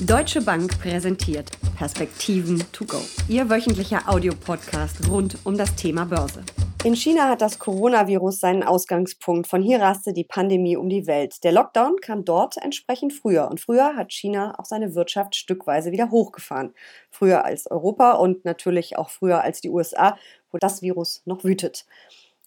Deutsche Bank präsentiert Perspektiven to go. Ihr wöchentlicher Audiopodcast rund um das Thema Börse. In China hat das Coronavirus seinen Ausgangspunkt. Von hier raste die Pandemie um die Welt. Der Lockdown kam dort entsprechend früher. Und früher hat China auch seine Wirtschaft stückweise wieder hochgefahren. Früher als Europa und natürlich auch früher als die USA, wo das Virus noch wütet.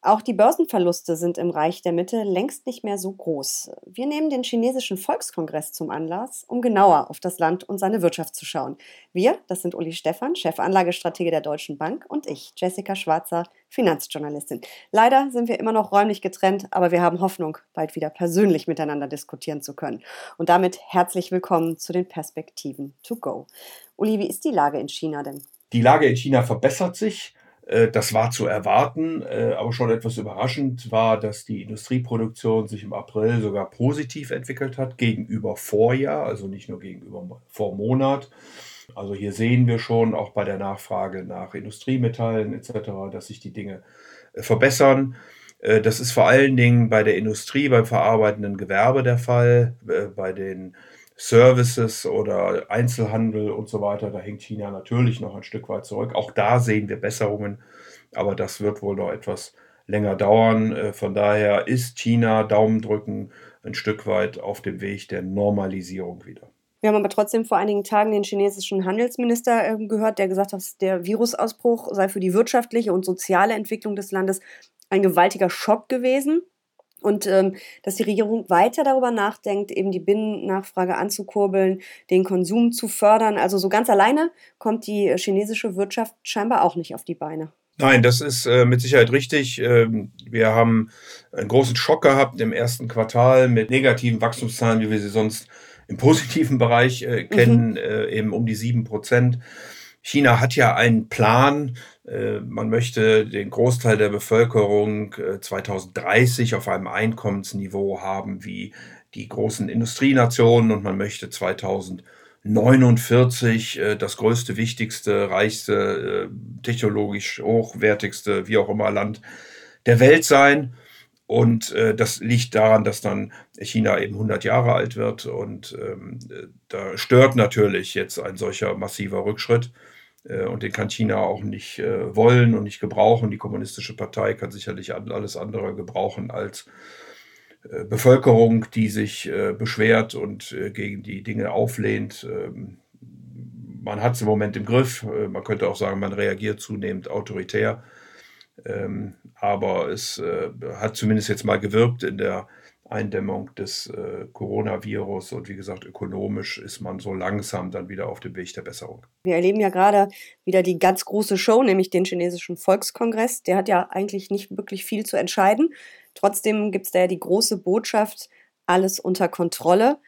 Auch die Börsenverluste sind im Reich der Mitte längst nicht mehr so groß. Wir nehmen den chinesischen Volkskongress zum Anlass, um genauer auf das Land und seine Wirtschaft zu schauen. Wir, das sind Uli Stephan, Chefanlagestratege der Deutschen Bank und ich, Jessica Schwarzer, Finanzjournalistin. Leider sind wir immer noch räumlich getrennt, aber wir haben Hoffnung, bald wieder persönlich miteinander diskutieren zu können. Und damit herzlich willkommen zu den Perspektiven to go. Uli, wie ist die Lage in China denn? Die Lage in China verbessert sich. Äh, das war zu erwarten, äh, aber schon etwas überraschend war, dass die Industrieproduktion sich im April sogar positiv entwickelt hat gegenüber Vorjahr, also nicht nur gegenüber Vormonat. Also hier sehen wir schon auch bei der Nachfrage nach Industriemetallen etc., dass sich die Dinge äh, verbessern. Das ist vor allen Dingen bei der Industrie, beim verarbeitenden Gewerbe der Fall, bei den Services oder Einzelhandel und so weiter, da hängt China natürlich noch ein Stück weit zurück. Auch da sehen wir Besserungen, aber das wird wohl noch etwas länger dauern. Äh, von daher ist China Daumen drücken ein Stück weit auf dem Weg der Normalisierung wieder. Wir haben aber trotzdem vor einigen Tagen den chinesischen Handelsminister ähm, gehört, der gesagt hat, der Virusausbruch sei für die wirtschaftliche und soziale Entwicklung des Landes ein gewaltiger Schock gewesen. Und ähm, dass die Regierung weiter darüber nachdenkt, eben die Binnennachfrage anzukurbeln, den Konsum zu fördern. Also so ganz alleine kommt die chinesische Wirtschaft scheinbar auch nicht auf die Beine. Nein, das ist äh, mit Sicherheit richtig. Ähm, wir haben einen großen Schock gehabt im ersten Quartal mit negativen Wachstumszahlen, wie wir sie sonst im positiven Bereich äh, kennen, mhm. äh, eben um die sieben Prozent. China hat ja einen Plan. Äh, man möchte den Großteil der Bevölkerung 2030 äh, auf einem Einkommensniveau haben wie die großen Industrienationen und man möchte 2049 äh, das größte, wichtigste, reichste, technologisch hochwertigste, wie auch immer Land der Welt sein. Und äh, das liegt daran, dass dann China eben 100 Jahre alt wird. Und ähm, da stört natürlich jetzt ein solcher massiver Rückschritt. Äh, und den kann China auch nicht äh, wollen und nicht gebrauchen. Die Kommunistische Partei kann sicherlich alles andere gebrauchen als äh, Bevölkerung, die sich äh, beschwert und äh, gegen die Dinge auflehnt. Ähm, man hat es im Moment im Griff. man könnte auch sagen, man reagiert zunehmend autoritär. Ähm, aber es äh, hat zumindest jetzt mal gewirkt in der Eindämmung des äh, Coronavirus und wie gesagt, ökonomisch ist man so langsam dann wieder auf dem Weg der Besserung. Wir erleben ja gerade wieder die ganz große Show, nämlich den chinesischen Volkskongress. Der hat ja eigentlich nicht wirklich viel zu entscheiden. Trotzdem gibt es da ja die große Botschaft, alles unter Kontrolle.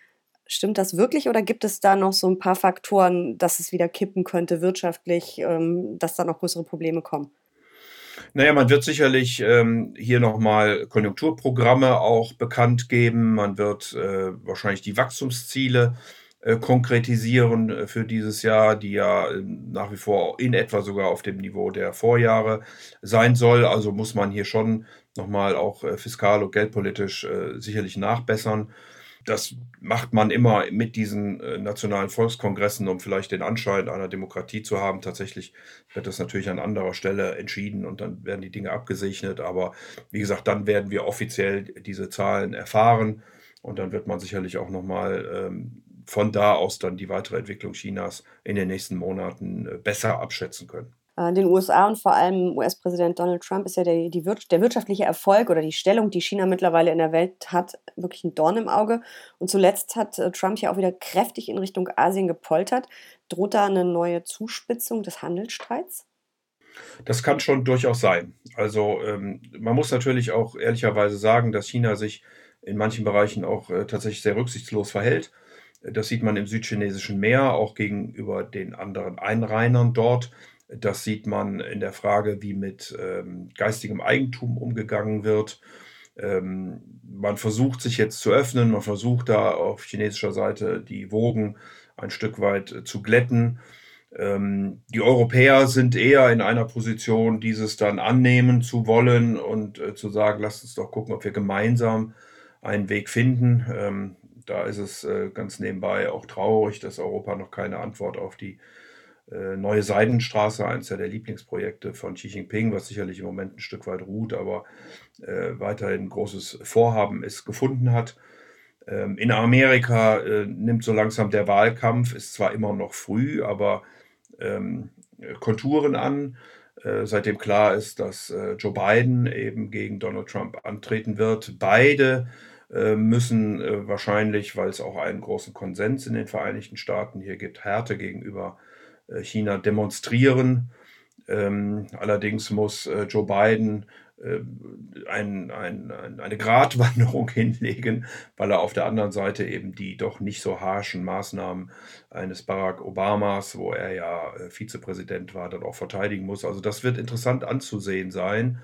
Stimmt das wirklich oder gibt es da noch so ein paar Faktoren, dass es wieder kippen könnte wirtschaftlich, ähm, dass da noch größere Probleme kommen? Naja, man wird sicherlich ähm, hier nochmal Konjunkturprogramme auch bekannt geben. Man wird äh, wahrscheinlich die Wachstumsziele äh, konkretisieren äh, für dieses Jahr, die ja äh, nach wie vor in etwa sogar auf dem Niveau der Vorjahre sein soll. Also muss man hier schon nochmal auch äh, fiskal und geldpolitisch äh, sicherlich nachbessern. Das macht man immer mit diesen äh, nationalen Volkskongressen, um vielleicht den Anschein einer Demokratie zu haben. Tatsächlich wird das natürlich an anderer Stelle entschieden und dann werden die Dinge abgesegnet. Aber wie gesagt, dann werden wir offiziell diese Zahlen erfahren und dann wird man sicherlich auch nochmal ähm, von da aus dann die weitere Entwicklung Chinas in den nächsten Monaten äh, besser abschätzen können. Äh, den USA und vor allem US-Präsident Donald Trump ist ja der, die, der wirtschaftliche Erfolg oder die Stellung, die China mittlerweile in der Welt hat, wirklich ein Dorn im Auge. Und zuletzt hat äh, Trump ja auch wieder kräftig in Richtung Asien gepoltert. Droht da eine neue Zuspitzung des Handelsstreits? Das kann schon durchaus sein. Also ähm, man muss natürlich auch ehrlicherweise sagen, dass China sich in manchen Bereichen auch äh, tatsächlich sehr rücksichtslos verhält. Das sieht man im südchinesischen Meer, auch gegenüber den anderen Einreinern dort. Das sieht man in der Frage, wie mit ähm, geistigem Eigentum umgegangen wird. Ähm, man versucht sich jetzt zu öffnen, man versucht da auf chinesischer Seite die Wogen ein Stück weit äh, zu glätten. Ähm, die Europäer sind eher in einer Position, dieses dann annehmen zu wollen und äh, zu sagen, lasst uns doch gucken, ob wir gemeinsam einen Weg finden. Ähm, da ist es äh, ganz nebenbei auch traurig, dass Europa noch keine Antwort auf die neue Seidenstraße, eines der Lieblingsprojekte von Xi Jinping, was sicherlich im Moment ein Stück weit ruht, aber äh, weiterhin großes Vorhaben ist, gefunden hat. Ähm, in Amerika äh, nimmt so langsam der Wahlkampf, ist zwar immer noch früh, aber ähm, Konturen an, äh, seitdem klar ist, dass äh, Joe Biden eben gegen Donald Trump antreten wird. Beide äh, müssen äh, wahrscheinlich, weil es auch einen großen Konsens in den Vereinigten Staaten hier gibt, Härte gegenüber äh, China demonstrieren. Ähm, allerdings muss äh, Joe Biden äh, ein, ein, ein, eine Gratwanderung hinlegen, weil er auf der anderen Seite eben die doch nicht so harschen Maßnahmen eines Barack Obamas, wo er ja Vizepräsident war, dann auch verteidigen muss. Also das wird interessant anzusehen sein,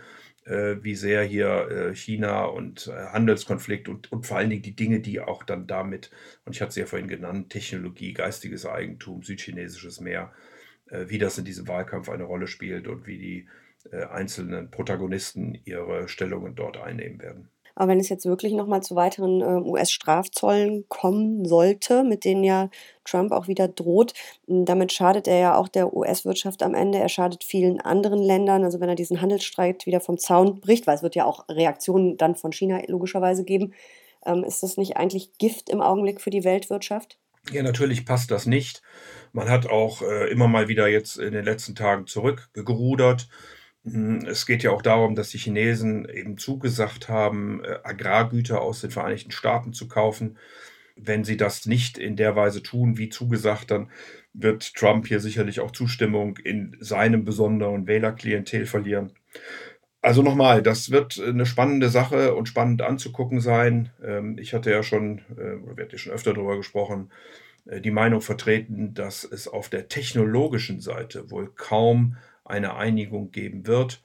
wie sehr hier China und Handelskonflikt und, und vor allen Dingen die Dinge, die auch dann damit, und ich hatte es ja vorhin genannt, Technologie, geistiges Eigentum, südchinesisches Meer, wie das in diesem Wahlkampf eine Rolle spielt und wie die äh, einzelnen Protagonisten ihre Stellungen dort einnehmen werden. Aber wenn es jetzt wirklich nochmal zu weiteren äh, US-Strafzollen kommen sollte, mit denen ja Trump auch wieder droht, damit schadet er ja auch der US-Wirtschaft am Ende. Er schadet vielen anderen Ländern. Also wenn er diesen Handelsstreit wieder vom Zaun bricht, weil es wird ja auch Reaktionen dann von China logischerweise geben, ähm, ist das nicht eigentlich Gift im Augenblick für die Weltwirtschaft? Ja, natürlich passt das nicht. Man hat auch äh, immer mal wieder jetzt in den letzten Tagen zurückgerudert. Hm, es geht ja auch darum, dass die Chinesen eben zugesagt haben, äh, Agrargüter aus den Vereinigten Staaten zu kaufen. Wenn sie das nicht in der Weise tun, wie zugesagt, dann wird Trump hier sicherlich auch Zustimmung in seinem besonderen Wählerklientel verlieren. Also nochmal, das wird eine spannende Sache und spannend anzugucken sein. Ähm, ich hatte ja schon, äh, oder wir hatten ja schon öfter darüber gesprochen, äh, die Meinung vertreten, dass es auf der technologischen Seite wohl kaum eine Einigung geben wird.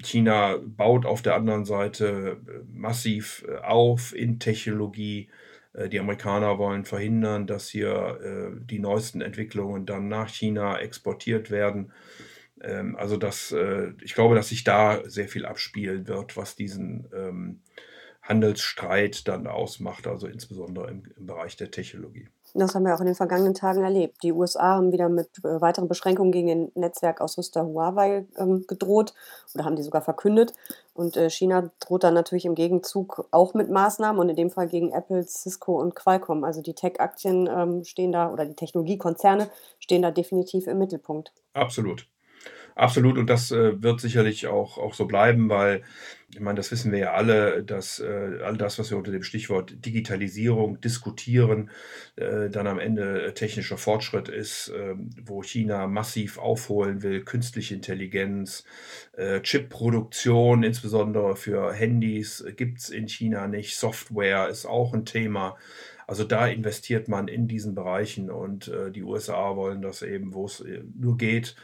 China baut auf der anderen Seite äh, massiv äh, auf in Technologie. Äh, die Amerikaner wollen verhindern, dass hier die neuesten Entwicklungen dann nach China exportiert werden. Ähm, also das, ich glaube, dass sich da sehr viel abspielen wird, was diesen ähm, Handelsstreit dann ausmacht, also insbesondere im, im Bereich der Technologie. Das haben wir auch in den vergangenen Tagen erlebt. Die USA haben wieder mit äh, weiteren Beschränkungen gegen den Netzwerkausrüster Huawei ähm, gedroht oder haben die sogar verkündet. Und äh, China droht dann natürlich im Gegenzug auch mit Maßnahmen und in dem Fall gegen Apple, Cisco und Qualcomm. Also die Tech-Aktien ähm, stehen da oder die Technologiekonzerne stehen da definitiv im Mittelpunkt. Absolut. Absolut, und das äh, wird sicherlich auch, auch so bleiben, weil, ich meine, das wissen wir ja alle, dass äh, all das, was wir unter dem Stichwort Digitalisierung diskutieren, äh, dann am Ende technischer Fortschritt ist, ähm, wo China massiv aufholen will, künstliche Intelligenz, äh, Chipproduktion, insbesondere für Handys, gibt es in China nicht, Software ist auch ein Thema. Also da investiert man in diesen Bereichen und äh, die USA wollen das eben, wo es äh, nur geht,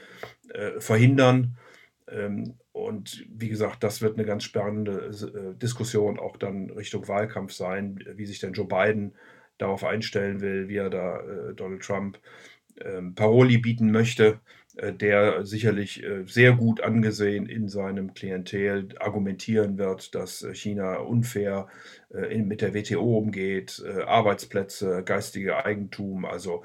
äh, verhindern. Ähm, und wie gesagt, das wird eine ganz spannende äh, Diskussion auch dann Richtung Wahlkampf sein, wie sich denn Joe Biden darauf einstellen will, wie er da äh, Donald Trump ähm, Paroli bieten möchte. Äh, der sicherlich äh, sehr gut angesehen in seinem Klientel argumentieren wird, dass äh, China unfair mit der WTO umgeht, Arbeitsplätze, geistige Eigentum, also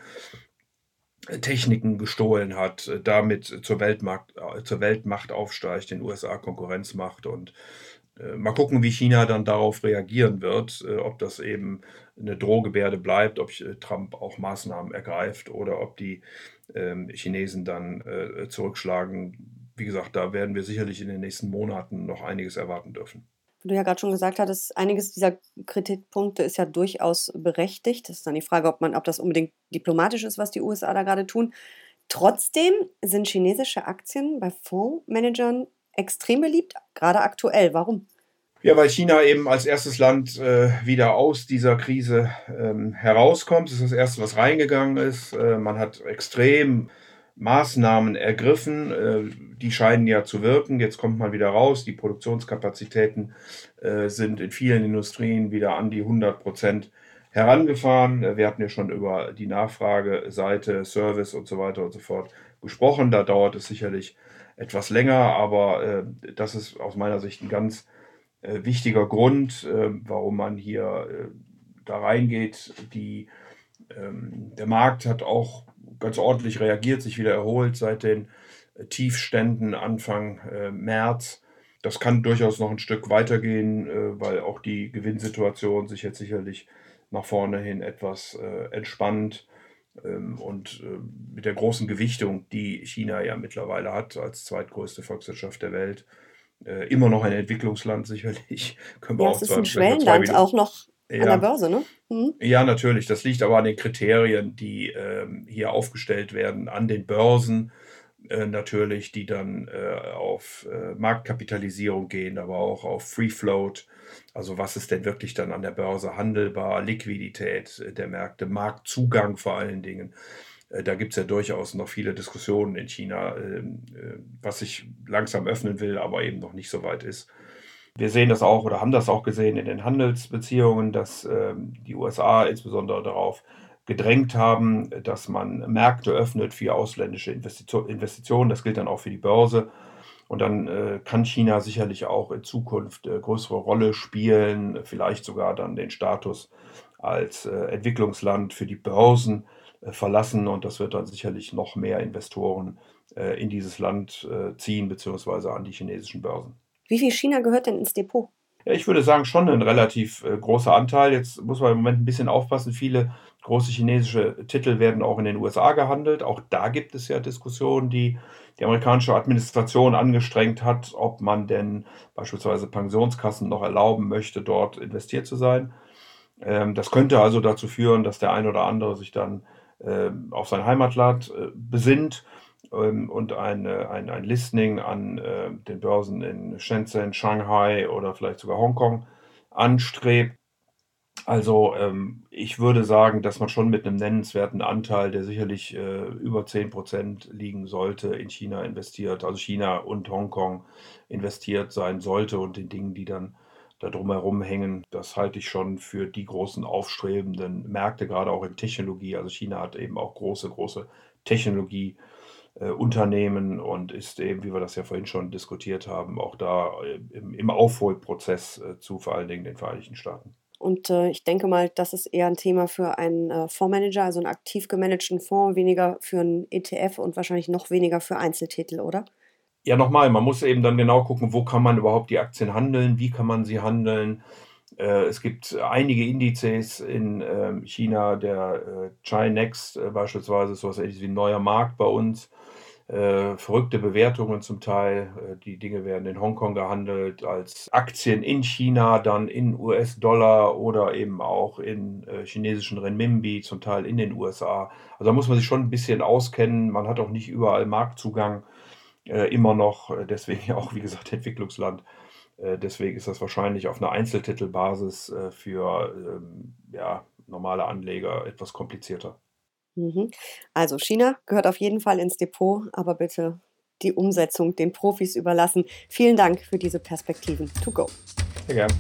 Techniken gestohlen hat, damit zur, Weltmarkt, zur Weltmacht aufsteigt, den USA Konkurrenz macht und mal gucken, wie China dann darauf reagieren wird, ob das eben eine Drohgebärde bleibt, ob Trump auch Maßnahmen ergreift oder ob die ähm, Chinesen dann äh, zurückschlagen. Wie gesagt, da werden wir sicherlich in den nächsten Monaten noch einiges erwarten dürfen. Wie du ja gerade schon gesagt hattest, einiges dieser Kritikpunkte ist ja durchaus berechtigt. Das ist dann die Frage, ob man, ob das unbedingt diplomatisch ist, was die USA da gerade tun. Trotzdem sind chinesische Aktien bei Fondsmanagern extrem beliebt, gerade aktuell. Warum? Ja, weil China eben als erstes Land äh, wieder aus dieser Krise ähm, herauskommt. Das ist das erste, was reingegangen ist. Äh, man hat extrem Maßnahmen ergriffen. Äh, die scheinen ja zu wirken. Jetzt kommt man wieder raus. Die Produktionskapazitäten äh, sind in vielen Industrien wieder an die 100 Prozent herangefahren. Äh, wir hatten ja schon über die Nachfrageseite, Service und so weiter und so fort gesprochen. Da dauert es sicherlich etwas länger, aber das ist aus meiner Sicht ein ganz wichtiger Grund, warum man hier da reingeht. Die, der Markt hat auch ganz ordentlich reagiert, sich wieder erholt seit den Tiefständen Anfang äh, März. Das kann durchaus noch ein Stück weitergehen, äh, weil auch die Gewinnsituation sich jetzt sicherlich nach vorne hin etwas äh, entspannt. Ähm, und äh, mit der großen Gewichtung, die China ja mittlerweile hat als zweitgrößte Volkswirtschaft der Welt, äh, immer noch ein Entwicklungsland sicherlich. Können wir ja, auch es ist ein Schwellenland auch noch ja. an der Börse, ne? Mhm. Ja, natürlich. Das liegt aber an den Kriterien, die ähm, hier aufgestellt werden, an den Börsen äh, natürlich, die dann äh, auf äh, Marktkapitalisierung gehen, aber auch auf Free Float. Also was ist denn wirklich dann an der Börse handelbar, Liquidität der Märkte, Marktzugang vor allen Dingen. Äh, da gibt es ja durchaus noch viele Diskussionen in China, ähm, äh, was sich langsam öffnen will, aber eben noch nicht so weit ist. Wir sehen das auch oder haben das auch gesehen in den Handelsbeziehungen, dass ähm, die USA insbesondere darauf gedrängt haben, dass man Märkte öffnet für ausländische Investitionen. Das gilt dann auch für die Börse. Und dann äh, kann China sicherlich auch in Zukunft äh, größere Rolle spielen, vielleicht sogar dann den Status als äh, Entwicklungsland für die Börsen äh, verlassen. Und das wird dann sicherlich noch mehr Investoren äh, in dieses Land äh, ziehen, beziehungsweise an die chinesischen Börsen. Wie viel China gehört denn ins Depot? Ja, ich würde sagen, schon ein relativ großer Anteil. Jetzt muss man im Moment ein bisschen aufpassen. Viele große chinesische Titel werden auch in den USA gehandelt. Auch da gibt es ja Diskussionen, die die amerikanische Administration angestrengt hat, ob man denn beispielsweise Pensionskassen noch erlauben möchte, dort investiert zu sein. Ähm, das könnte also dazu führen, dass der ein oder andere sich dann ähm, auf sein Heimatland äh, besinnt ähm, und eine, ein, ein Listing an äh, den Börsen in Shenzhen, Shanghai oder vielleicht sogar Hongkong anstrebt. Also ähm, ich würde sagen, dass man schon mit einem nennenswerten Anteil, der sicherlich äh, über 10 Prozent liegen sollte, in China investiert, also China und Hongkong investiert sein sollte und den Dingen, die dann da drumherum hängen, das halte ich schon für die großen aufstrebenden Märkte, gerade auch in Technologie. Also China hat eben auch große, große Technologieunternehmen äh, und ist eben, wie wir das ja vorhin schon diskutiert haben, auch da äh, im, im Aufholprozess äh, zu vor allen Dingen den Vereinigten Staaten. Und äh, ich denke mal, das ist eher ein Thema für einen äh, Fondsmanager, also einen aktiv gemanagten Fonds, weniger für einen ETF und wahrscheinlich noch weniger für Einzeltitel, oder? Ja, nochmal, man muss eben dann genau gucken, wo kann man überhaupt die Aktien handeln, wie kann man sie handeln. Äh, es gibt einige Indizes in äh, China, der äh, Chinext äh, beispielsweise, so etwas wie ein neuer Markt bei uns verrückte Bewertungen zum Teil. Die Dinge werden in Hongkong gehandelt als Aktien in China, dann in US-Dollar oder eben auch in chinesischen Renminbi, zum Teil in den USA. Also da muss man sich schon ein bisschen auskennen. Man hat auch nicht überall Marktzugang immer noch. Deswegen auch, wie gesagt, Entwicklungsland. Äh, deswegen ist das wahrscheinlich auf einer Einzeltitelbasis für ähm, ja, normale Anleger etwas komplizierter. Mhm. Also China gehört auf jeden Fall ins Depot, aber bitte die Umsetzung den Profis überlassen. Vielen Dank für diese Perspektiven. To go. Sehr gerne.